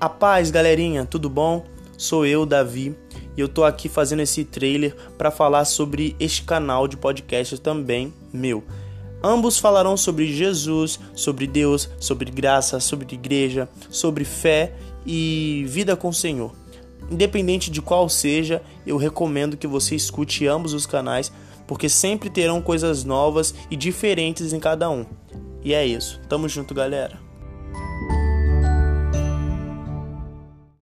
A paz, galerinha, tudo bom? Sou eu, Davi, e eu tô aqui fazendo esse trailer para falar sobre este canal de podcast também meu. Ambos falarão sobre Jesus, sobre Deus, sobre graça, sobre igreja, sobre fé e vida com o Senhor. Independente de qual seja, eu recomendo que você escute ambos os canais, porque sempre terão coisas novas e diferentes em cada um. E é isso. Tamo junto, galera.